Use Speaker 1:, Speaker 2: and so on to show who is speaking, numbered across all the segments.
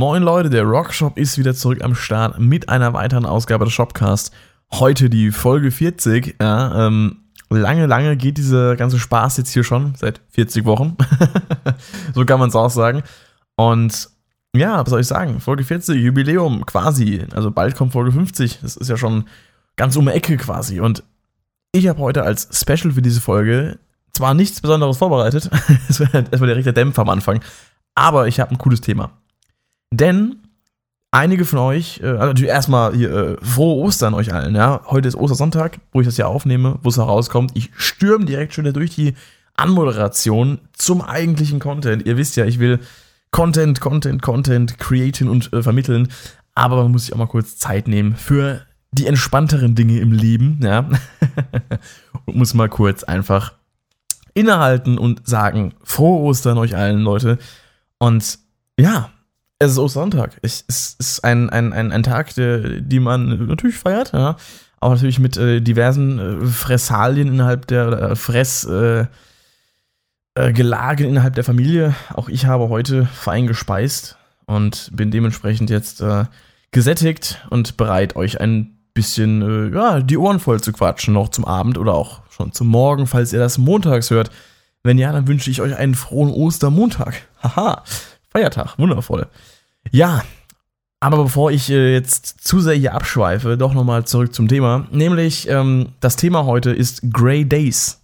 Speaker 1: Moin Leute, der Rockshop ist wieder zurück am Start mit einer weiteren Ausgabe des Shopcast. Heute die Folge 40. Ja, ähm, lange, lange geht dieser ganze Spaß jetzt hier schon, seit 40 Wochen. so kann man es auch sagen. Und ja, was soll ich sagen? Folge 40, Jubiläum quasi. Also bald kommt Folge 50. Das ist ja schon ganz um die Ecke quasi. Und ich habe heute als Special für diese Folge zwar nichts Besonderes vorbereitet, es war der Dämpfer am Anfang, aber ich habe ein cooles Thema. Denn einige von euch, äh, also erstmal hier, äh, frohe Ostern euch allen, ja. Heute ist Ostersonntag, wo ich das ja aufnehme, wo es herauskommt. Ich stürme direkt schon durch die Anmoderation zum eigentlichen Content. Ihr wisst ja, ich will Content, Content, Content createn und äh, vermitteln. Aber man muss sich auch mal kurz Zeit nehmen für die entspannteren Dinge im Leben, ja. und muss mal kurz einfach innehalten und sagen, frohe Ostern euch allen, Leute. Und ja, es ist Ostersonntag. Es ist ein, ein, ein, ein Tag, die man natürlich feiert, ja. Auch natürlich mit äh, diversen äh, Fressalien innerhalb der, oder Fress, äh, äh, Gelagen innerhalb der Familie. Auch ich habe heute fein gespeist und bin dementsprechend jetzt äh, gesättigt und bereit, euch ein bisschen, äh, ja, die Ohren voll zu quatschen, noch zum Abend oder auch schon zum Morgen, falls ihr das montags hört. Wenn ja, dann wünsche ich euch einen frohen Ostermontag. Haha. Feiertag, wundervoll. Ja, aber bevor ich äh, jetzt zu sehr hier abschweife, doch nochmal zurück zum Thema. Nämlich, ähm, das Thema heute ist Grey Days.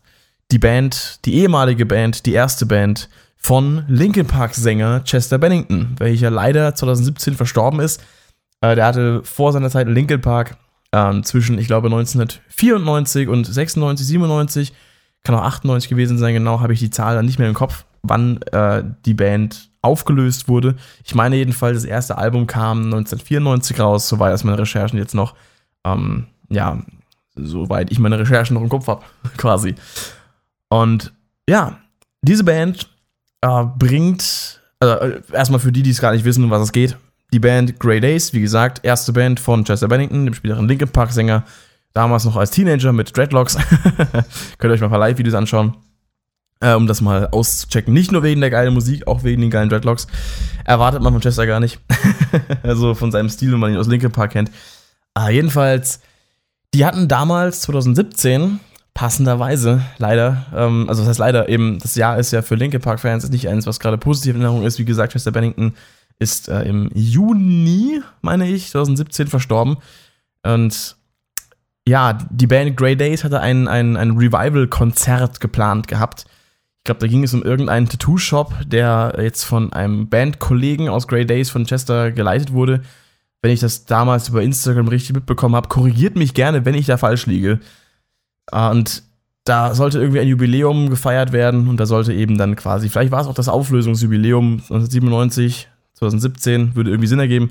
Speaker 1: Die Band, die ehemalige Band, die erste Band von Linkin Park Sänger Chester Bennington, welcher leider 2017 verstorben ist. Äh, der hatte vor seiner Zeit Linkin Park äh, zwischen, ich glaube, 1994 und 96, 97, kann auch 98 gewesen sein, genau, habe ich die Zahl dann nicht mehr im Kopf, wann äh, die Band aufgelöst wurde. Ich meine jedenfalls, das erste Album kam 1994 raus, soweit aus meinen Recherchen jetzt noch, ähm, ja, soweit ich meine Recherchen noch im Kopf habe, quasi. Und ja, diese Band äh, bringt, also erstmal für die, die es gar nicht wissen, um was es geht, die Band Grey Days, wie gesagt, erste Band von Chester Bennington, dem späteren Linkin Park Sänger, damals noch als Teenager mit Dreadlocks. Könnt ihr euch mal ein paar Live-Videos anschauen äh, um das mal auszuchecken. Nicht nur wegen der geilen Musik, auch wegen den geilen Dreadlocks. Erwartet man von Chester gar nicht. also von seinem Stil, wenn man ihn aus Linkin Park kennt. Aber jedenfalls, die hatten damals, 2017, passenderweise, leider, ähm, also das heißt leider, eben, das Jahr ist ja für Linkin Park-Fans ist nicht eins, was gerade positiv in Erinnerung ist. Wie gesagt, Chester Bennington ist äh, im Juni, meine ich, 2017 verstorben. Und ja, die Band Grey Days hatte ein, ein, ein Revival-Konzert geplant gehabt glaube, da ging es um irgendeinen Tattoo-Shop, der jetzt von einem Bandkollegen aus Grey Days von Chester geleitet wurde. Wenn ich das damals über Instagram richtig mitbekommen habe, korrigiert mich gerne, wenn ich da falsch liege. Ah, und da sollte irgendwie ein Jubiläum gefeiert werden und da sollte eben dann quasi, vielleicht war es auch das Auflösungsjubiläum 1997, 2017, würde irgendwie Sinn ergeben.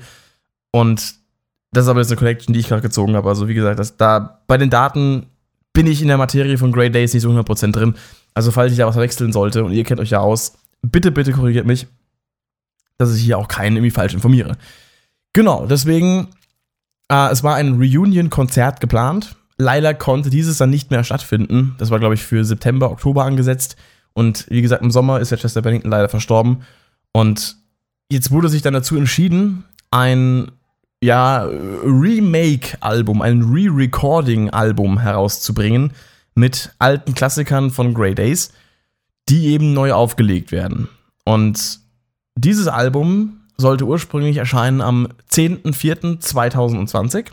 Speaker 1: Und das ist aber jetzt eine Collection, die ich gerade gezogen habe. Also wie gesagt, das, da bei den Daten bin ich in der Materie von Grey Days nicht so 100% drin. Also, falls ich da was verwechseln sollte und ihr kennt euch ja aus, bitte, bitte korrigiert mich, dass ich hier auch keinen irgendwie falsch informiere. Genau, deswegen, äh, es war ein Reunion-Konzert geplant. Leider konnte dieses dann nicht mehr stattfinden. Das war, glaube ich, für September, Oktober angesetzt. Und wie gesagt, im Sommer ist der Chester Bennington leider verstorben. Und jetzt wurde sich dann dazu entschieden, ein ja, Remake-Album, ein Re-Recording-Album herauszubringen mit alten Klassikern von Grey Days, die eben neu aufgelegt werden. Und dieses Album sollte ursprünglich erscheinen am 10.04.2020.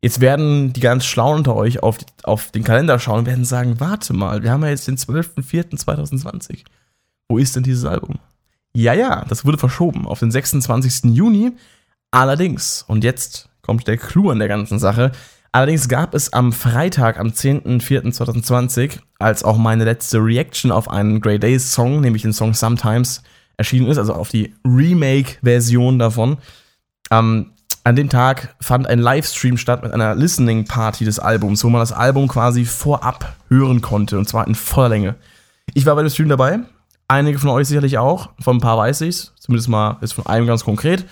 Speaker 1: Jetzt werden die ganz Schlauen unter euch auf, auf den Kalender schauen und werden sagen, warte mal, wir haben ja jetzt den 12.04.2020. Wo ist denn dieses Album? Ja, ja, das wurde verschoben auf den 26. Juni. Allerdings, und jetzt kommt der Clou an der ganzen Sache, Allerdings gab es am Freitag, am 10.04.2020, als auch meine letzte Reaction auf einen Grey Days Song, nämlich den Song Sometimes, erschienen ist, also auf die Remake-Version davon. Ähm, an dem Tag fand ein Livestream statt mit einer Listening Party des Albums, wo man das Album quasi vorab hören konnte, und zwar in voller Länge. Ich war bei dem Stream dabei, einige von euch sicherlich auch, von ein paar weiß ich's, zumindest mal ist von einem ganz konkret.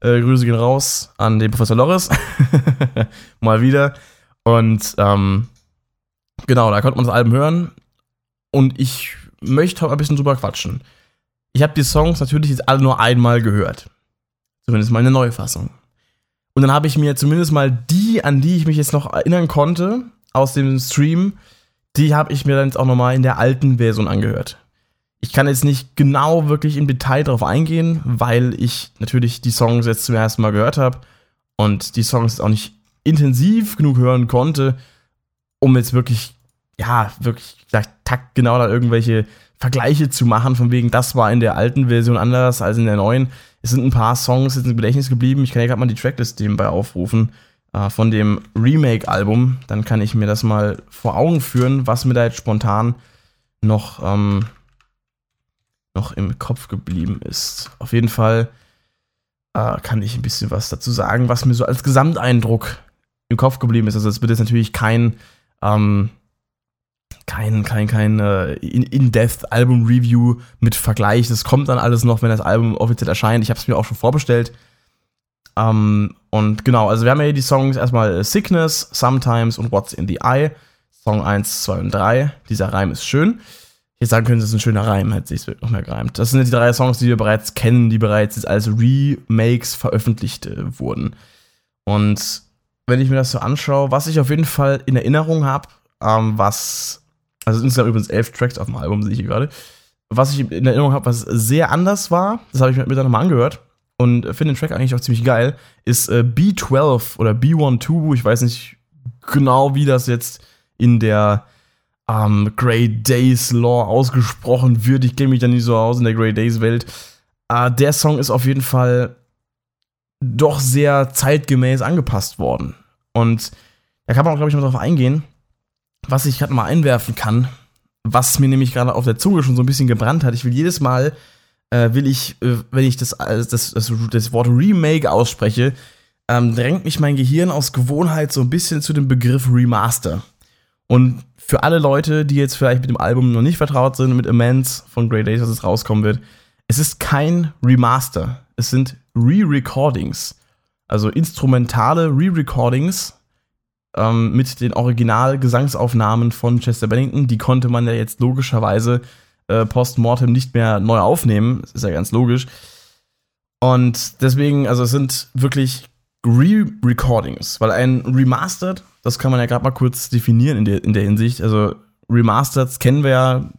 Speaker 1: Äh, Grüße gehen raus an den Professor Loris. Mal wieder. Und ähm, genau, da konnte man das Album hören. Und ich möchte heute ein bisschen drüber quatschen. Ich habe die Songs natürlich jetzt alle nur einmal gehört. Zumindest mal eine neue Fassung. Und dann habe ich mir zumindest mal die, an die ich mich jetzt noch erinnern konnte, aus dem Stream, die habe ich mir dann jetzt auch nochmal in der alten Version angehört. Ich kann jetzt nicht genau wirklich im Detail darauf eingehen, weil ich natürlich die Songs jetzt zum ersten Mal gehört habe und die Songs auch nicht intensiv genug hören konnte, um jetzt wirklich, ja, wirklich takt genau da irgendwelche Vergleiche zu machen, von wegen, das war in der alten Version anders als in der neuen. Es sind ein paar Songs jetzt im Gedächtnis geblieben. Ich kann ja gerade mal die Tracklist nebenbei aufrufen äh, von dem Remake-Album. Dann kann ich mir das mal vor Augen führen, was mir da jetzt spontan noch, ähm, noch im Kopf geblieben ist. Auf jeden Fall äh, kann ich ein bisschen was dazu sagen, was mir so als Gesamteindruck im Kopf geblieben ist. Also es wird jetzt natürlich kein ähm, kein, kein, kein äh, In-Depth-Album-Review mit Vergleich. Das kommt dann alles noch, wenn das Album offiziell erscheint. Ich habe es mir auch schon vorbestellt. Ähm, und genau, also wir haben ja hier die Songs erstmal Sickness, Sometimes und What's in the Eye. Song 1, 2 und 3. Dieser Reim ist schön. Jetzt sagen können, das ist ein schöner Reim, hätte sich noch mehr gereimt. Das sind die drei Songs, die wir bereits kennen, die bereits jetzt als Remakes veröffentlicht äh, wurden. Und wenn ich mir das so anschaue, was ich auf jeden Fall in Erinnerung habe, ähm, was, also insgesamt übrigens elf Tracks auf dem Album, sehe ich hier gerade, was ich in Erinnerung habe, was sehr anders war, das habe ich mir dann nochmal angehört und finde den Track eigentlich auch ziemlich geil, ist äh, B12 oder B12, ich weiß nicht genau, wie das jetzt in der ähm, Grey Days Law ausgesprochen wird. Ich kenne mich da nicht so aus in der Grey Days Welt. Äh, der Song ist auf jeden Fall doch sehr zeitgemäß angepasst worden. Und da kann man auch, glaube ich, mal drauf eingehen was ich gerade mal einwerfen kann, was mir nämlich gerade auf der Zunge schon so ein bisschen gebrannt hat. Ich will jedes Mal, äh, will ich, äh, wenn ich das, das, das, das Wort Remake ausspreche, ähm, drängt mich mein Gehirn aus Gewohnheit so ein bisschen zu dem Begriff Remaster. Und für alle Leute, die jetzt vielleicht mit dem Album noch nicht vertraut sind, mit Immense von Grey Days, was es rauskommen wird, es ist kein Remaster. Es sind Re-Recordings. Also instrumentale Re-Recordings ähm, mit den Original-Gesangsaufnahmen von Chester Bennington. Die konnte man ja jetzt logischerweise äh, post-mortem nicht mehr neu aufnehmen. Das ist ja ganz logisch. Und deswegen, also es sind wirklich Re-Recordings, weil ein Remastered, das kann man ja gerade mal kurz definieren in der, in der Hinsicht. Also Remastered kennen wir ja,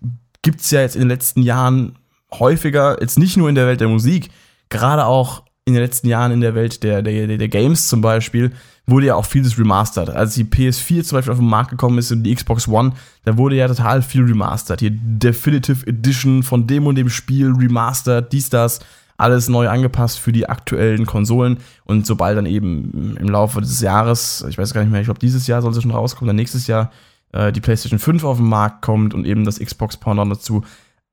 Speaker 1: gibt es ja jetzt in den letzten Jahren häufiger, jetzt nicht nur in der Welt der Musik, gerade auch in den letzten Jahren in der Welt der, der, der Games zum Beispiel, wurde ja auch vieles remastered. Als die PS4 zum Beispiel auf den Markt gekommen ist und die Xbox One, da wurde ja total viel remastered. Hier Definitive Edition von dem und dem Spiel remastered, dies, das, alles neu angepasst für die aktuellen Konsolen. Und sobald dann eben im Laufe des Jahres, ich weiß gar nicht mehr, ich glaube dieses Jahr soll es schon rauskommen, dann nächstes Jahr äh, die PlayStation 5 auf den Markt kommt und eben das Xbox Pendant dazu,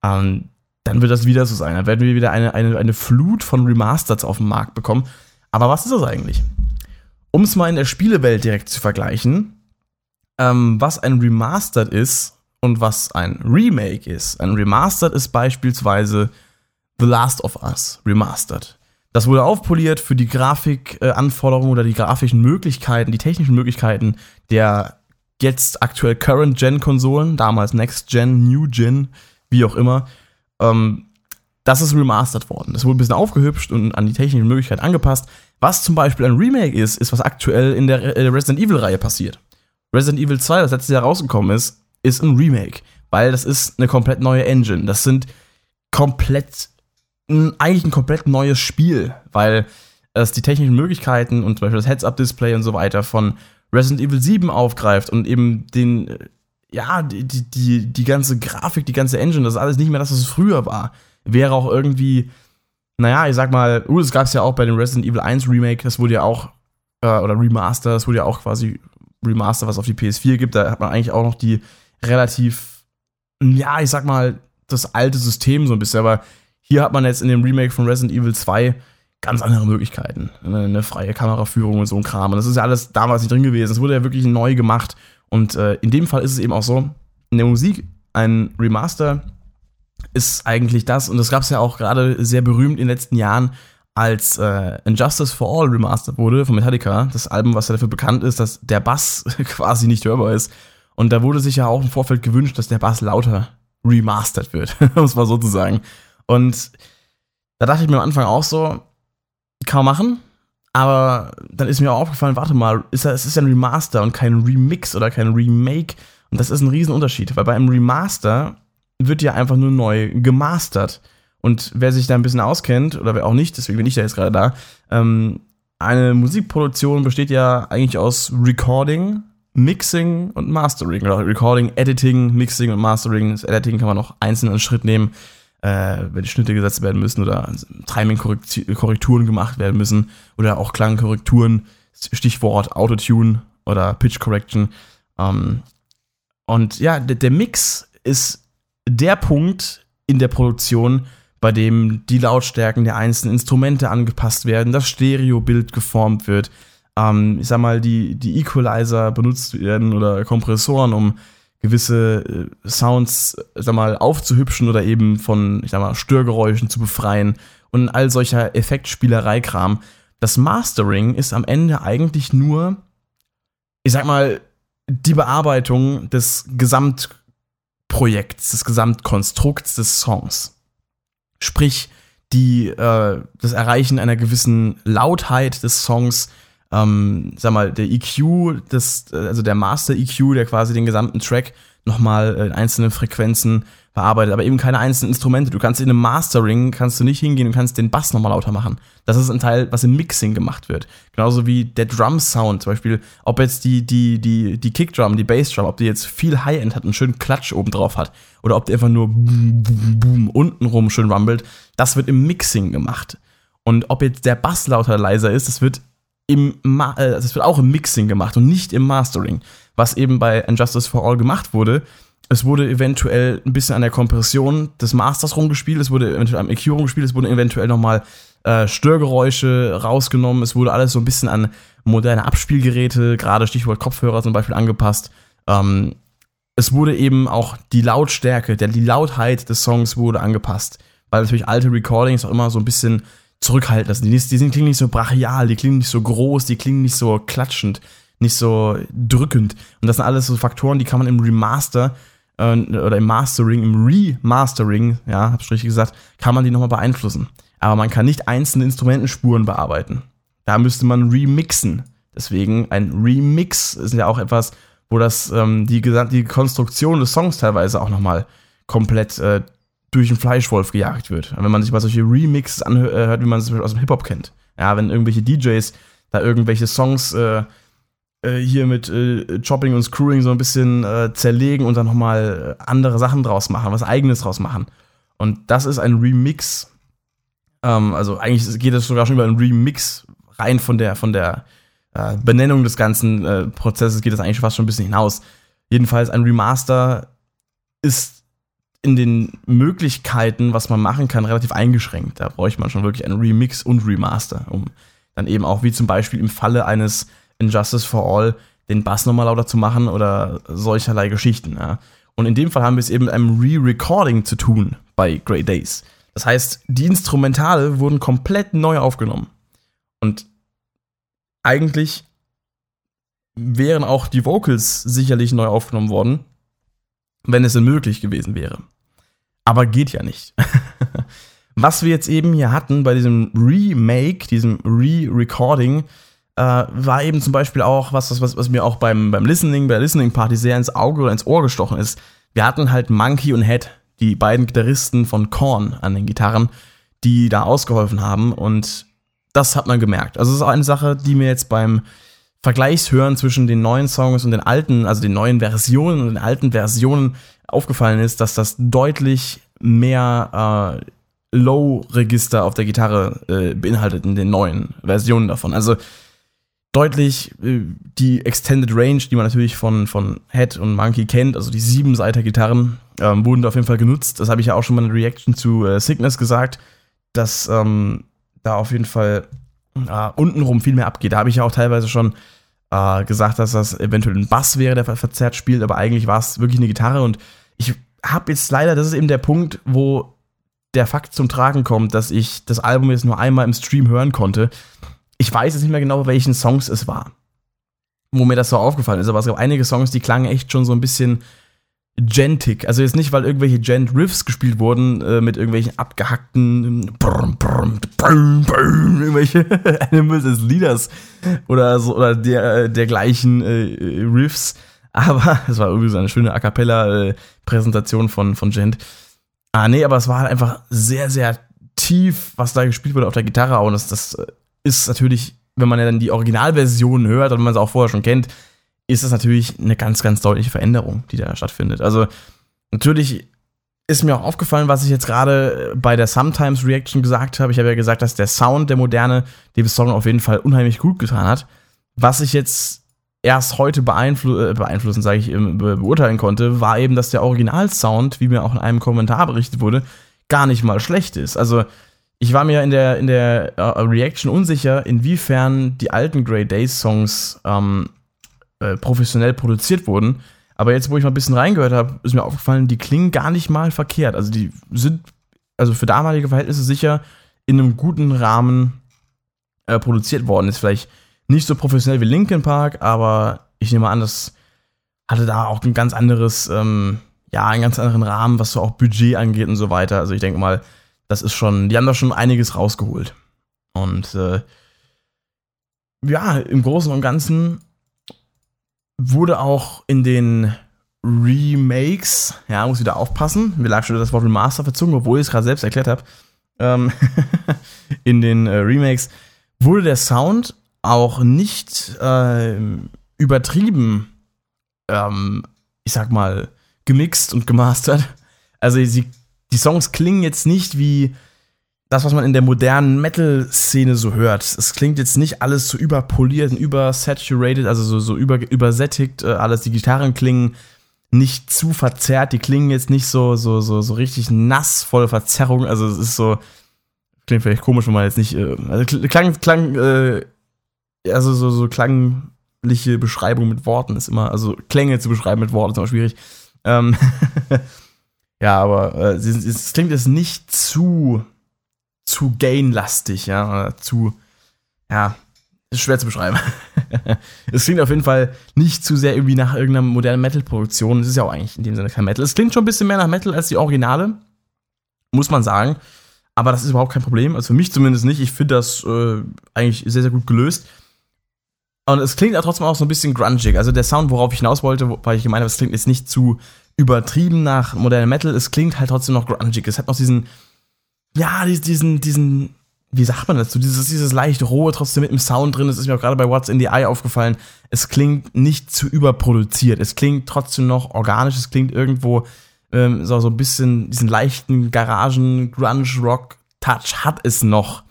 Speaker 1: ähm, dann wird das wieder so sein. Dann werden wir wieder eine, eine, eine Flut von Remasters auf den Markt bekommen. Aber was ist das eigentlich? Um es mal in der Spielewelt direkt zu vergleichen, ähm, was ein Remastered ist und was ein Remake ist. Ein Remastered ist beispielsweise The Last of Us Remastered. Das wurde aufpoliert für die Grafikanforderungen oder die grafischen Möglichkeiten, die technischen Möglichkeiten der jetzt aktuell Current-Gen-Konsolen, damals Next-Gen, New-Gen, wie auch immer. Ähm, das ist remastered worden. Das wurde ein bisschen aufgehübscht und an die technischen Möglichkeiten angepasst. Was zum Beispiel ein Remake ist, ist, was aktuell in der äh, Resident Evil-Reihe passiert. Resident Evil 2, das letztes Jahr rausgekommen ist, ist ein Remake, weil das ist eine komplett neue Engine. Das sind komplett, eigentlich ein komplett neues Spiel, weil es die technischen Möglichkeiten und zum Beispiel das Heads-Up-Display und so weiter von Resident Evil 7 aufgreift und eben den, ja, die, die, die ganze Grafik, die ganze Engine, das ist alles nicht mehr das, was es früher war. Wäre auch irgendwie naja, ich sag mal, uh, das gab es ja auch bei dem Resident Evil 1 Remake, das wurde ja auch, äh, oder Remaster, das wurde ja auch quasi Remaster, was auf die PS4 gibt. Da hat man eigentlich auch noch die relativ, ja, ich sag mal, das alte System so ein bisschen, aber hier hat man jetzt in dem Remake von Resident Evil 2 ganz andere Möglichkeiten. Eine, eine freie Kameraführung und so ein Kram. Und das ist ja alles damals nicht drin gewesen. Es wurde ja wirklich neu gemacht. Und äh, in dem Fall ist es eben auch so, in der Musik ein Remaster ist eigentlich das, und das gab es ja auch gerade sehr berühmt in den letzten Jahren, als äh, Injustice for All remastered wurde von Metallica, das Album, was ja dafür bekannt ist, dass der Bass quasi nicht hörbar ist. Und da wurde sich ja auch im Vorfeld gewünscht, dass der Bass lauter remastered wird, um es mal so zu sagen. Und da dachte ich mir am Anfang auch so, kann man machen, aber dann ist mir auch aufgefallen, warte mal, ist es ist ja ein Remaster und kein Remix oder kein Remake. Und das ist ein Riesenunterschied, weil bei einem Remaster wird ja einfach nur neu gemastert. Und wer sich da ein bisschen auskennt, oder wer auch nicht, deswegen bin ich da jetzt gerade da, ähm, eine Musikproduktion besteht ja eigentlich aus Recording, Mixing und Mastering. Oder Recording, Editing, Mixing und Mastering. Das Editing kann man noch einzeln einen Schritt nehmen äh, wenn Schnitte gesetzt werden müssen oder Timing-Korrekturen gemacht werden müssen oder auch Klangkorrekturen, Stichwort Autotune oder Pitch Correction. Ähm, und ja, der, der Mix ist der Punkt in der Produktion, bei dem die Lautstärken der einzelnen Instrumente angepasst werden, das Stereobild geformt wird, ähm, ich sag mal, die, die Equalizer benutzt werden oder Kompressoren, um gewisse äh, Sounds, sag mal, aufzuhübschen oder eben von, ich sag mal, Störgeräuschen zu befreien und all solcher Effektspielerei-Kram. Das Mastering ist am Ende eigentlich nur, ich sag mal, die Bearbeitung des Gesamtprojekts, des Gesamtkonstrukts des Songs. Sprich, die, äh, das Erreichen einer gewissen Lautheit des Songs, ähm, sag mal, der EQ, das, also der Master EQ, der quasi den gesamten Track nochmal in einzelnen Frequenzen bearbeitet, aber eben keine einzelnen Instrumente. Du kannst in einem Mastering, kannst du nicht hingehen und kannst den Bass nochmal lauter machen. Das ist ein Teil, was im Mixing gemacht wird. Genauso wie der Drum-Sound, zum Beispiel, ob jetzt die, die, die, die Kickdrum, die Bassdrum, ob die jetzt viel High-End hat und schön Klatsch oben drauf hat, oder ob die einfach nur boom, boom, boom, untenrum schön rumbelt, das wird im Mixing gemacht. Und ob jetzt der Bass lauter leiser ist, das wird im Ma äh, das wird auch im Mixing gemacht und nicht im Mastering. Was eben bei Injustice for All gemacht wurde, es wurde eventuell ein bisschen an der Kompression des Masters rumgespielt, es wurde eventuell am EQ rumgespielt, es wurden eventuell nochmal äh, Störgeräusche rausgenommen, es wurde alles so ein bisschen an moderne Abspielgeräte, gerade Stichwort Kopfhörer zum Beispiel angepasst. Ähm, es wurde eben auch die Lautstärke, der, die Lautheit des Songs wurde angepasst, weil natürlich alte Recordings auch immer so ein bisschen zurückhalten lassen. Die, die, sind, klingen nicht so brachial, die klingen nicht so groß, die klingen nicht so klatschend, nicht so drückend. Und das sind alles so Faktoren, die kann man im Remaster äh, oder im Mastering, im Remastering, ja, hab's richtig gesagt, kann man die nochmal beeinflussen. Aber man kann nicht einzelne Instrumentenspuren bearbeiten. Da müsste man remixen. Deswegen ein Remix ist ja auch etwas, wo das ähm, die, die Konstruktion des Songs teilweise auch nochmal komplett äh, durch einen Fleischwolf gejagt wird. Wenn man sich mal solche Remixes anhört, wie man es aus dem Hip-Hop kennt. Ja, wenn irgendwelche DJs da irgendwelche Songs äh, äh, hier mit äh, Chopping und Screwing so ein bisschen äh, zerlegen und dann nochmal andere Sachen draus machen, was eigenes draus machen. Und das ist ein Remix. Ähm, also eigentlich geht es sogar schon über einen Remix rein von der, von der äh, Benennung des ganzen äh, Prozesses geht das eigentlich fast schon ein bisschen hinaus. Jedenfalls ein Remaster ist in den Möglichkeiten, was man machen kann, relativ eingeschränkt. Da bräuchte man schon wirklich einen Remix und Remaster, um dann eben auch, wie zum Beispiel im Falle eines Injustice for All, den Bass nochmal lauter zu machen oder solcherlei Geschichten. Ja. Und in dem Fall haben wir es eben mit einem Re-Recording zu tun bei Grey Days. Das heißt, die Instrumentale wurden komplett neu aufgenommen. Und eigentlich wären auch die Vocals sicherlich neu aufgenommen worden, wenn es denn möglich gewesen wäre. Aber geht ja nicht. Was wir jetzt eben hier hatten bei diesem Remake, diesem Re-Recording, äh, war eben zum Beispiel auch was, was, was mir auch beim, beim Listening, bei der Listening Party sehr ins Auge oder ins Ohr gestochen ist. Wir hatten halt Monkey und Head, die beiden Gitarristen von Korn an den Gitarren, die da ausgeholfen haben und das hat man gemerkt. Also es ist auch eine Sache, die mir jetzt beim Vergleichshören zwischen den neuen Songs und den alten, also den neuen Versionen und den alten Versionen aufgefallen ist, dass das deutlich mehr äh, Low-Register auf der Gitarre äh, beinhaltet in den neuen Versionen davon. Also deutlich äh, die Extended Range, die man natürlich von, von Head und Monkey kennt, also die siebenseiter Gitarren, ähm, wurden da auf jeden Fall genutzt. Das habe ich ja auch schon mal in der Reaction zu äh, Sickness gesagt, dass ähm, da auf jeden Fall äh, untenrum viel mehr abgeht. Da habe ich ja auch teilweise schon äh, gesagt, dass das eventuell ein Bass wäre, der verzerrt spielt, aber eigentlich war es wirklich eine Gitarre und ich habe jetzt leider, das ist eben der Punkt, wo der Fakt zum Tragen kommt, dass ich das Album jetzt nur einmal im Stream hören konnte. Ich weiß jetzt nicht mehr genau, welchen Songs es war, wo mir das so aufgefallen ist, aber es gab einige Songs, die klangen echt schon so ein bisschen, gentig. Also jetzt nicht, weil irgendwelche Gent-Riffs gespielt wurden äh, mit irgendwelchen abgehackten brrm, brrm, brrm, brrm, irgendwelche Animals as Leaders oder so oder der, äh, dergleichen äh, Riffs. Aber es war irgendwie so eine schöne A cappella-Präsentation von, von Gent. Ah, nee, aber es war halt einfach sehr, sehr tief, was da gespielt wurde auf der Gitarre. Und das, das ist natürlich, wenn man ja dann die Originalversion hört und man es auch vorher schon kennt, ist das natürlich eine ganz, ganz deutliche Veränderung, die da stattfindet. Also natürlich ist mir auch aufgefallen, was ich jetzt gerade bei der Sometimes Reaction gesagt habe. Ich habe ja gesagt, dass der Sound der moderne dem Song auf jeden Fall unheimlich gut getan hat. Was ich jetzt erst heute beeinflu äh, beeinflussen, sage ich, be beurteilen konnte, war eben, dass der Originalsound, wie mir auch in einem Kommentar berichtet wurde, gar nicht mal schlecht ist. Also ich war mir in der, in der uh, Reaction unsicher, inwiefern die alten Grey Days Songs ähm, äh, professionell produziert wurden. Aber jetzt, wo ich mal ein bisschen reingehört habe, ist mir aufgefallen, die klingen gar nicht mal verkehrt. Also die sind, also für damalige Verhältnisse sicher in einem guten Rahmen äh, produziert worden. Ist vielleicht nicht so professionell wie Linkin Park, aber ich nehme an, das hatte da auch ein ganz anderes, ähm, ja, einen ganz anderen Rahmen, was so auch Budget angeht und so weiter. Also ich denke mal, das ist schon, die haben da schon einiges rausgeholt. Und äh, ja, im Großen und Ganzen wurde auch in den Remakes, ja, muss wieder aufpassen, mir lag schon das Wort Remaster verzogen, obwohl ich es gerade selbst erklärt habe, ähm, in den äh, Remakes wurde der Sound auch nicht äh, übertrieben, ähm, ich sag mal, gemixt und gemastert. Also sie, die Songs klingen jetzt nicht wie das, was man in der modernen Metal-Szene so hört. Es klingt jetzt nicht alles so überpoliert und übersaturated, also so, so über, übersättigt äh, alles. Die Gitarren klingen nicht zu verzerrt, die klingen jetzt nicht so, so, so, so richtig nass, voll Verzerrung. Also es ist so, klingt vielleicht komisch, wenn man jetzt nicht, äh, also klang, klang, äh, also so, so klangliche Beschreibung mit Worten ist immer, also Klänge zu beschreiben mit Worten ist immer schwierig. Ähm ja, aber äh, es, es klingt jetzt nicht zu zu gain-lastig, ja, zu, ja, ist schwer zu beschreiben. es klingt auf jeden Fall nicht zu sehr irgendwie nach irgendeiner modernen Metal-Produktion. Es ist ja auch eigentlich in dem Sinne kein Metal. Es klingt schon ein bisschen mehr nach Metal als die Originale, muss man sagen. Aber das ist überhaupt kein Problem. Also für mich zumindest nicht. Ich finde das äh, eigentlich sehr, sehr gut gelöst. Und es klingt auch trotzdem auch so ein bisschen grungig. Also der Sound, worauf ich hinaus wollte, weil ich gemeint habe, es klingt jetzt nicht zu übertrieben nach modernem Metal. Es klingt halt trotzdem noch grungig. Es hat noch diesen, ja, diesen, diesen, wie sagt man dazu, dieses, dieses leicht rohe trotzdem mit dem Sound drin, das ist mir auch gerade bei What's in the Eye aufgefallen. Es klingt nicht zu überproduziert. Es klingt trotzdem noch organisch, es klingt irgendwo ähm, so, so ein bisschen diesen leichten Garagen, Grunge-Rock-Touch hat es noch.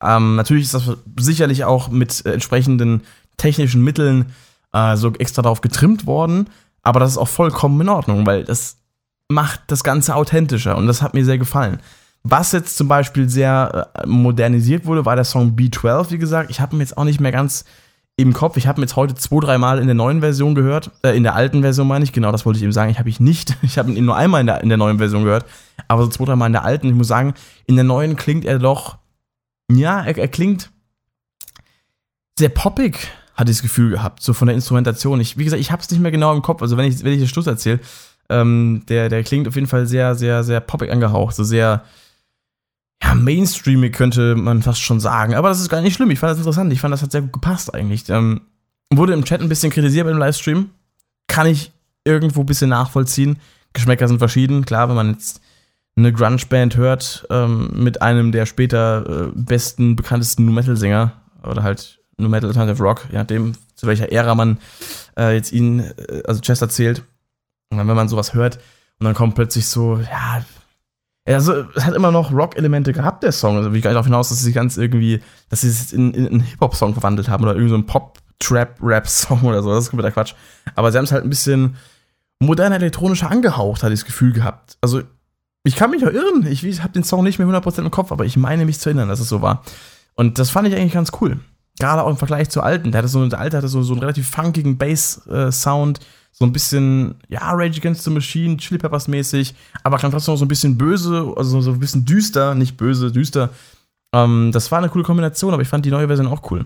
Speaker 1: Ähm, natürlich ist das sicherlich auch mit äh, entsprechenden technischen Mitteln äh, so extra darauf getrimmt worden, aber das ist auch vollkommen in Ordnung, weil das macht das Ganze authentischer und das hat mir sehr gefallen. Was jetzt zum Beispiel sehr äh, modernisiert wurde, war der Song B12, wie gesagt. Ich habe ihn jetzt auch nicht mehr ganz im Kopf. Ich habe ihn jetzt heute zwei, dreimal in der neuen Version gehört. Äh, in der alten Version meine ich, genau, das wollte ich eben sagen. Ich habe ihn nicht. Ich habe ihn nur einmal in der, in der neuen Version gehört. Aber so zwei, dreimal in der alten. Ich muss sagen, in der neuen klingt er doch. Ja, er, er klingt sehr poppig, hatte ich das Gefühl gehabt, so von der Instrumentation. Ich, wie gesagt, ich habe es nicht mehr genau im Kopf. Also, wenn ich, wenn ich den Schluss erzähle, ähm, der, der klingt auf jeden Fall sehr, sehr, sehr poppig angehaucht. So sehr ja, mainstreamig könnte man fast schon sagen. Aber das ist gar nicht schlimm. Ich fand das interessant. Ich fand, das hat sehr gut gepasst eigentlich. Ähm, wurde im Chat ein bisschen kritisiert beim Livestream. Kann ich irgendwo ein bisschen nachvollziehen. Geschmäcker sind verschieden. Klar, wenn man jetzt eine Grunge-Band hört ähm, mit einem der später äh, besten, bekanntesten Nu-Metal-Sänger oder halt Nu-Metal Alternative Rock, je nachdem, zu welcher Ära man äh, jetzt ihn, äh, also Chester zählt. Und dann, wenn man sowas hört und dann kommt plötzlich so, ja, also, es hat immer noch Rock-Elemente gehabt, der Song. Also, wie ich gar nicht darauf hinaus, dass sie ganz irgendwie, dass sie es in, in, in einen Hip-Hop-Song verwandelt haben oder irgendwie so einen Pop-Trap-Rap-Song oder so. Das ist kompletter Quatsch. Aber sie haben es halt ein bisschen moderner, elektronischer angehaucht, hatte ich das Gefühl gehabt. Also, ich kann mich auch irren. Ich, ich habe den Song nicht mehr 100% im Kopf, aber ich meine mich zu erinnern, dass es so war. Und das fand ich eigentlich ganz cool. Gerade auch im Vergleich zu alten. Der, hatte so, der alte hatte so, so einen relativ funkigen Bass-Sound. Äh, so ein bisschen, ja, Rage Against the Machine, Chili Peppers mäßig, aber kann trotzdem noch so ein bisschen böse, also so ein bisschen düster, nicht böse, düster. Ähm, das war eine coole Kombination, aber ich fand die neue Version auch cool.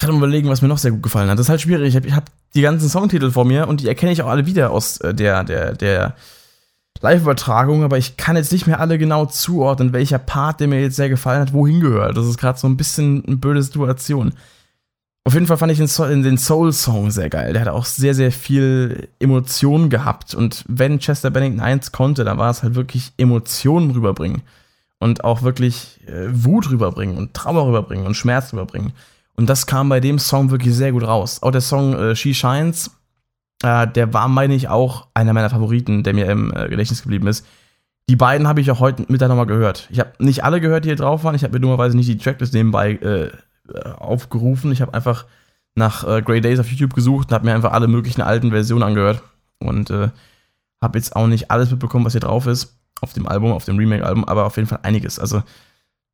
Speaker 1: Ich kann mal überlegen, was mir noch sehr gut gefallen hat. Das ist halt schwierig. Ich habe hab die ganzen Songtitel vor mir und die erkenne ich auch alle wieder aus äh, der, der, der Live-Übertragung, aber ich kann jetzt nicht mehr alle genau zuordnen, welcher Part, der mir jetzt sehr gefallen hat, wohin gehört. Das ist gerade so ein bisschen eine blöde Situation. Auf jeden Fall fand ich den Soul-Song sehr geil. Der hat auch sehr, sehr viel Emotionen gehabt. Und wenn Chester Bennington eins konnte, dann war es halt wirklich Emotionen rüberbringen. Und auch wirklich äh, Wut rüberbringen und Trauer rüberbringen und Schmerz rüberbringen. Und das kam bei dem Song wirklich sehr gut raus. Auch der Song äh, She Shines, äh, der war, meine ich, auch einer meiner Favoriten, der mir im äh, Gedächtnis geblieben ist. Die beiden habe ich auch heute Mittag nochmal gehört. Ich habe nicht alle gehört, die hier drauf waren. Ich habe mir dummerweise nicht die Tracklist nebenbei äh, aufgerufen. Ich habe einfach nach äh, Grey Days auf YouTube gesucht und habe mir einfach alle möglichen alten Versionen angehört. Und äh, habe jetzt auch nicht alles mitbekommen, was hier drauf ist. Auf dem Album, auf dem Remake-Album, aber auf jeden Fall einiges. Also,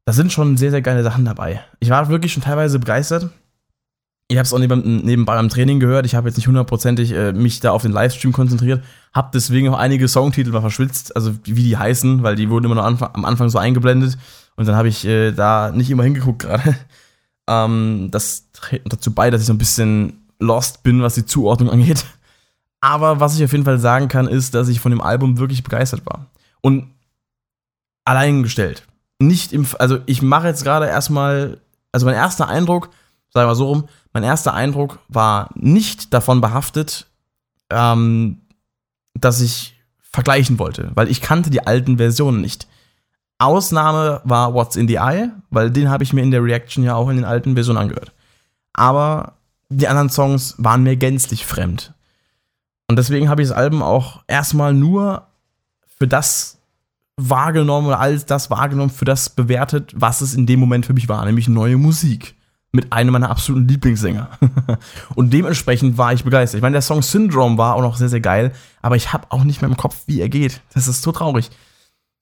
Speaker 1: da sind schon sehr, sehr geile Sachen dabei. Ich war wirklich schon teilweise begeistert. Ich habe es auch nebenbei beim Training gehört. Ich habe jetzt nicht hundertprozentig äh, mich da auf den Livestream konzentriert. Habe deswegen auch einige Songtitel mal verschwitzt, also wie die heißen, weil die wurden immer noch am Anfang so eingeblendet. Und dann habe ich äh, da nicht immer hingeguckt gerade. Ähm, das trägt dazu bei, dass ich so ein bisschen lost bin, was die Zuordnung angeht. Aber was ich auf jeden Fall sagen kann, ist, dass ich von dem Album wirklich begeistert war. Und allein gestellt. Nicht im, also ich mache jetzt gerade erstmal, also mein erster Eindruck, sagen wir so rum, mein erster Eindruck war nicht davon behaftet, ähm, dass ich vergleichen wollte, weil ich kannte die alten Versionen nicht. Ausnahme war What's in the Eye, weil den habe ich mir in der Reaction ja auch in den alten Versionen angehört. Aber die anderen Songs waren mir gänzlich fremd. Und deswegen habe ich das Album auch erstmal nur für das wahrgenommen oder alles das wahrgenommen, für das bewertet, was es in dem Moment für mich war, nämlich neue Musik. Mit einem meiner absoluten Lieblingssänger. und dementsprechend war ich begeistert. Ich meine, der Song Syndrome war auch noch sehr, sehr geil, aber ich habe auch nicht mehr im Kopf, wie er geht. Das ist so traurig.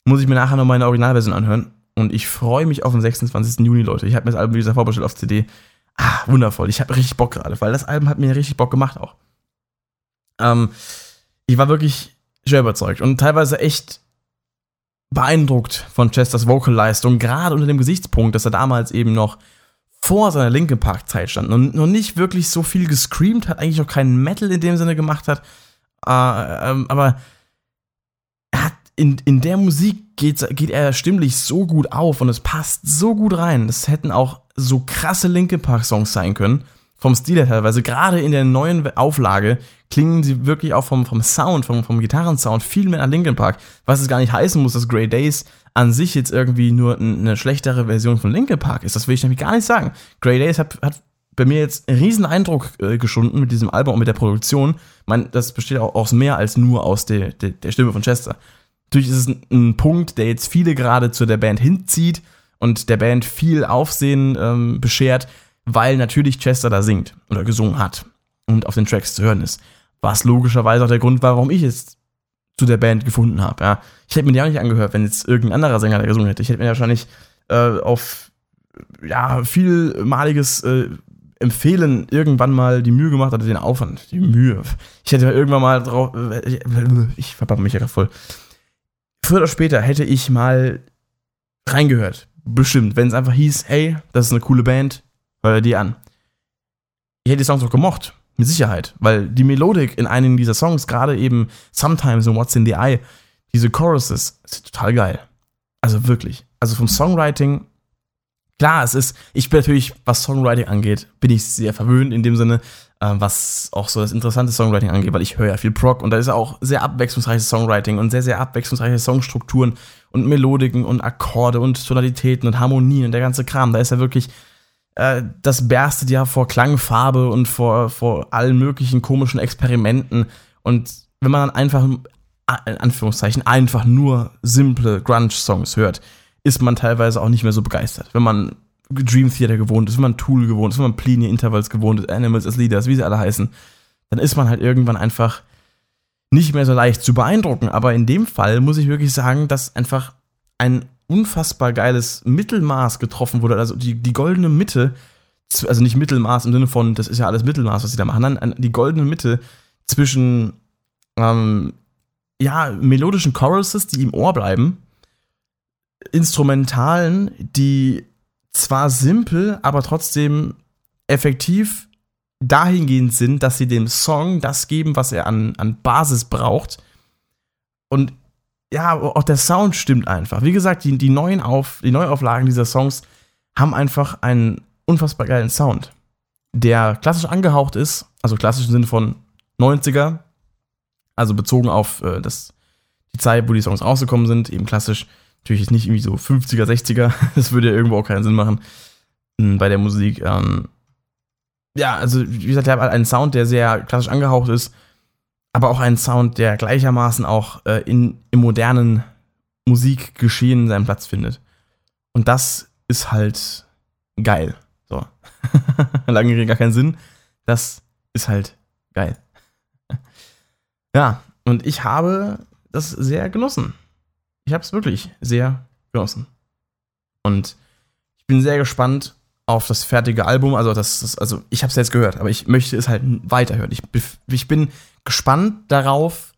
Speaker 1: Muss ich mir nachher noch meine Originalversion anhören. Und ich freue mich auf den 26. Juni, Leute. Ich habe mir das Album, wie gesagt, vorbestellt auf CD. Ah, wundervoll. Ich habe richtig Bock gerade, weil das Album hat mir richtig Bock gemacht auch. Ähm, ich war wirklich schwer überzeugt und teilweise echt beeindruckt von Chesters Vocalleistung, gerade unter dem Gesichtspunkt, dass er damals eben noch vor seiner Linkin Park Zeit stand und noch nicht wirklich so viel gescreamt hat, eigentlich noch keinen Metal in dem Sinne gemacht hat, äh, ähm, aber in, in der Musik geht, geht er stimmlich so gut auf und es passt so gut rein. Das hätten auch so krasse Linkin Park Songs sein können. Vom Stil her teilweise. Gerade in der neuen Auflage klingen sie wirklich auch vom, vom Sound, vom, vom Gitarrensound viel mehr nach Linkin Park. Was es gar nicht heißen muss, dass Grey Days an sich jetzt irgendwie nur eine schlechtere Version von Linkin Park ist. Das will ich nämlich gar nicht sagen. Grey Days hat, hat bei mir jetzt einen riesen Eindruck äh, geschunden mit diesem Album und mit der Produktion. Meine, das besteht auch aus mehr als nur aus der, der, der Stimme von Chester. Natürlich ist es ein, ein, Punkt, der jetzt viele gerade zu der Band hinzieht und der Band viel Aufsehen ähm, beschert, weil natürlich Chester da singt oder gesungen hat und auf den Tracks zu hören ist. Was logischerweise auch der Grund war, warum ich es zu der Band gefunden habe. Ja. Ich hätte mir die auch nicht angehört, wenn jetzt irgendein anderer Sänger da gesungen hätte. Ich hätte mir wahrscheinlich äh, auf ja, vielmaliges äh, Empfehlen irgendwann mal die Mühe gemacht, oder den Aufwand, die Mühe. Ich hätte irgendwann mal drauf. Äh, ich verpappe mich ja voll früher oder später hätte ich mal reingehört. Bestimmt. Wenn es einfach hieß, hey, das ist eine coole Band, hör dir die an. Ich hätte die Songs auch gemocht. Mit Sicherheit. Weil die Melodik in einigen dieser Songs, gerade eben Sometimes und What's in the Eye, diese Choruses, ist total geil. Also wirklich. Also vom Songwriting, klar, es ist, ich bin natürlich, was Songwriting angeht, bin ich sehr verwöhnt in dem Sinne, was auch so das interessante Songwriting angeht, weil ich höre ja viel Prog und da ist ja auch sehr abwechslungsreiches Songwriting und sehr, sehr abwechslungsreiche Songstrukturen und Melodiken und Akkorde und Tonalitäten und Harmonien und der ganze Kram. Da ist ja wirklich, äh, das berstet ja vor Klangfarbe und vor, vor allen möglichen komischen Experimenten. Und wenn man dann einfach, in Anführungszeichen, einfach nur simple Grunge-Songs hört, ist man teilweise auch nicht mehr so begeistert. Wenn man Dream Theater gewohnt ist, wenn man Tool gewohnt ist, wenn man Pliny Intervals gewohnt ist, Animals as Leaders, wie sie alle heißen, dann ist man halt irgendwann einfach nicht mehr so leicht zu beeindrucken. Aber in dem Fall muss ich wirklich sagen, dass einfach ein unfassbar geiles Mittelmaß getroffen wurde. Also die, die goldene Mitte, also nicht Mittelmaß im Sinne von, das ist ja alles Mittelmaß, was sie da machen, nein, die goldene Mitte zwischen ähm, ja, melodischen Choruses, die im Ohr bleiben, Instrumentalen, die zwar simpel, aber trotzdem effektiv dahingehend sind, dass sie dem Song das geben, was er an, an Basis braucht. Und ja, auch der Sound stimmt einfach. Wie gesagt, die, die, neuen Auf, die Neuauflagen dieser Songs haben einfach einen unfassbar geilen Sound, der klassisch angehaucht ist, also klassisch im Sinne von 90er, also bezogen auf äh, das, die Zeit, wo die Songs rausgekommen sind, eben klassisch. Natürlich jetzt nicht irgendwie so 50er, 60er, das würde ja irgendwo auch keinen Sinn machen hm, bei der Musik. Ähm, ja, also wie gesagt, er hat einen Sound, der sehr klassisch angehaucht ist, aber auch einen Sound, der gleichermaßen auch äh, in, im modernen Musikgeschehen seinen Platz findet. Und das ist halt geil. So. Lange Rede gar keinen Sinn. Das ist halt geil. ja, und ich habe das sehr genossen. Ich habe es wirklich sehr genossen. Und ich bin sehr gespannt, auf das fertige Album. Also, das, das also ich habe es jetzt gehört, aber ich möchte es halt weiterhören. Ich, ich bin gespannt darauf,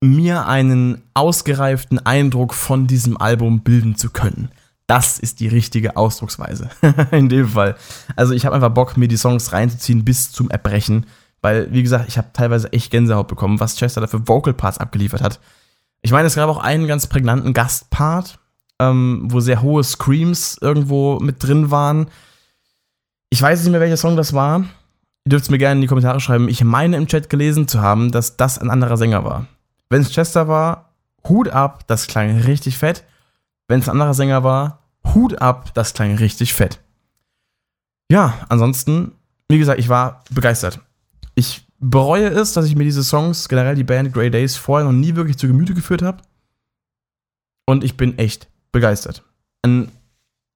Speaker 1: mir einen ausgereiften Eindruck von diesem Album bilden zu können. Das ist die richtige Ausdrucksweise in dem Fall. Also ich habe einfach Bock, mir die Songs reinzuziehen bis zum Erbrechen, weil, wie gesagt, ich habe teilweise echt Gänsehaut bekommen, was Chester da für Vocal Parts abgeliefert hat. Ich meine, es gab auch einen ganz prägnanten Gastpart, ähm, wo sehr hohe Screams irgendwo mit drin waren. Ich weiß nicht mehr, welcher Song das war. Ihr dürft es mir gerne in die Kommentare schreiben. Ich meine im Chat gelesen zu haben, dass das ein anderer Sänger war. Wenn es Chester war, Hut ab, das klang richtig fett. Wenn es ein anderer Sänger war, Hut ab, das klang richtig fett. Ja, ansonsten, wie gesagt, ich war begeistert. Ich bereue es, dass ich mir diese Songs, generell die Band Grey Days, vorher noch nie wirklich zu Gemüte geführt habe. Und ich bin echt begeistert. Ein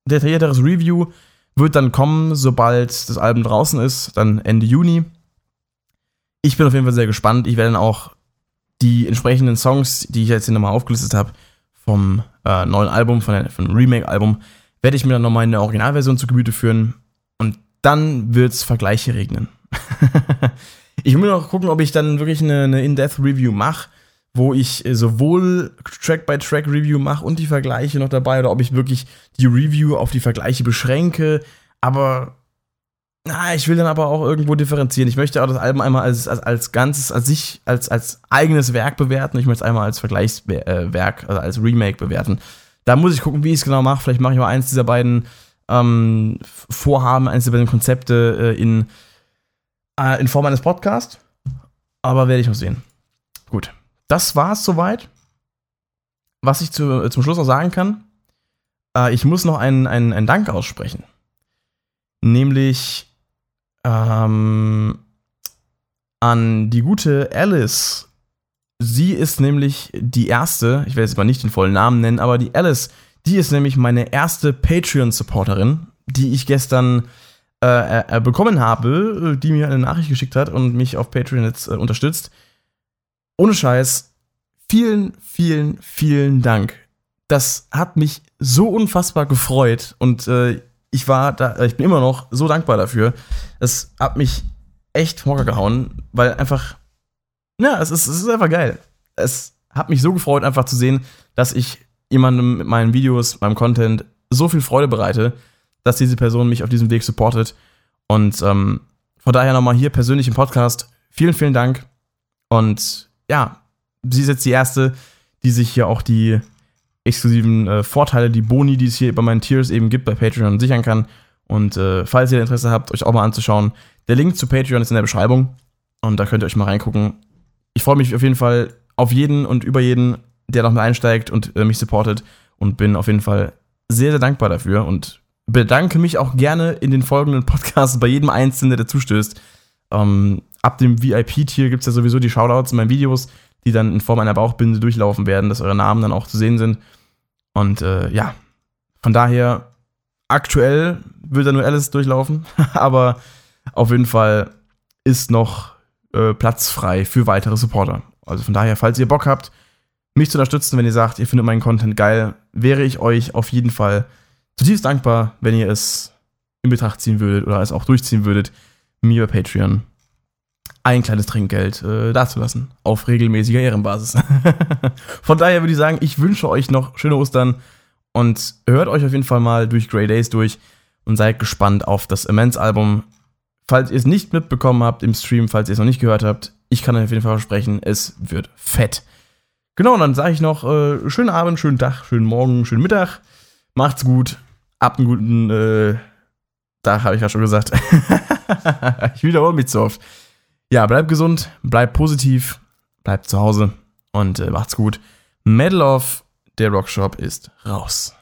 Speaker 1: detaillierteres Review wird dann kommen, sobald das Album draußen ist, dann Ende Juni. Ich bin auf jeden Fall sehr gespannt. Ich werde dann auch die entsprechenden Songs, die ich jetzt hier nochmal aufgelistet habe, vom äh, neuen Album, von, der, von dem Remake-Album, werde ich mir dann nochmal in der Originalversion zu Gemüte führen. Und dann wird es Vergleiche regnen. ich muss noch gucken, ob ich dann wirklich eine, eine In-Depth-Review mache wo ich äh, sowohl Track-by-Track-Review mache und die Vergleiche noch dabei oder ob ich wirklich die Review auf die Vergleiche beschränke. Aber na, ich will dann aber auch irgendwo differenzieren. Ich möchte auch das Album einmal als, als, als ganzes, als sich, als, als eigenes Werk bewerten. Ich möchte es einmal als Vergleichswerk, also als Remake bewerten. Da muss ich gucken, wie ich es genau mache. Vielleicht mache ich mal eins dieser beiden ähm, Vorhaben, eins dieser beiden Konzepte äh, in, äh, in Form eines Podcasts. Aber werde ich noch sehen. Gut das war es soweit. Was ich zu, äh, zum Schluss noch sagen kann, äh, ich muss noch einen, einen, einen Dank aussprechen. Nämlich ähm, an die gute Alice. Sie ist nämlich die erste, ich werde jetzt mal nicht den vollen Namen nennen, aber die Alice, die ist nämlich meine erste Patreon-Supporterin, die ich gestern äh, äh, bekommen habe, die mir eine Nachricht geschickt hat und mich auf Patreon jetzt äh, unterstützt ohne Scheiß, vielen, vielen, vielen Dank. Das hat mich so unfassbar gefreut und äh, ich war da, ich bin immer noch so dankbar dafür. Es hat mich echt Hocker gehauen, weil einfach, ja, es ist, es ist einfach geil. Es hat mich so gefreut, einfach zu sehen, dass ich jemandem mit meinen Videos, meinem Content so viel Freude bereite, dass diese Person mich auf diesem Weg supportet. Und ähm, von daher nochmal hier persönlich im Podcast. Vielen, vielen Dank. Und ja, sie ist jetzt die erste, die sich hier auch die exklusiven äh, Vorteile, die Boni, die es hier bei meinen Tiers eben gibt, bei Patreon sichern kann. Und äh, falls ihr Interesse habt, euch auch mal anzuschauen, der Link zu Patreon ist in der Beschreibung. Und da könnt ihr euch mal reingucken. Ich freue mich auf jeden Fall auf jeden und über jeden, der noch mal einsteigt und äh, mich supportet. Und bin auf jeden Fall sehr, sehr dankbar dafür. Und bedanke mich auch gerne in den folgenden Podcasts bei jedem Einzelnen, der zustößt. Ähm, ab dem VIP-Tier gibt es ja sowieso die Shoutouts in meinen Videos, die dann in Form einer Bauchbinde durchlaufen werden, dass eure Namen dann auch zu sehen sind. Und äh, ja, von daher, aktuell wird da nur Alice durchlaufen, aber auf jeden Fall ist noch äh, Platz frei für weitere Supporter. Also von daher, falls ihr Bock habt, mich zu unterstützen, wenn ihr sagt, ihr findet meinen Content geil, wäre ich euch auf jeden Fall zutiefst dankbar, wenn ihr es in Betracht ziehen würdet oder es auch durchziehen würdet, mir bei Patreon ein kleines Trinkgeld äh, dazulassen. Auf regelmäßiger Ehrenbasis. Von daher würde ich sagen, ich wünsche euch noch schöne Ostern und hört euch auf jeden Fall mal durch Grey Days durch und seid gespannt auf das Immense-Album. falls ihr es nicht mitbekommen habt im Stream, falls ihr es noch nicht gehört habt, ich kann euch auf jeden Fall versprechen, es wird fett. Genau, und dann sage ich noch, äh, schönen Abend, schönen Tag, schönen Morgen, schönen Mittag. Macht's gut. Habt einen guten äh, Tag, habe ich ja schon gesagt. ich wiederhole mich zu oft. Ja, bleibt gesund, bleibt positiv, bleibt zu Hause und äh, macht's gut. Medal of der Rockshop ist raus.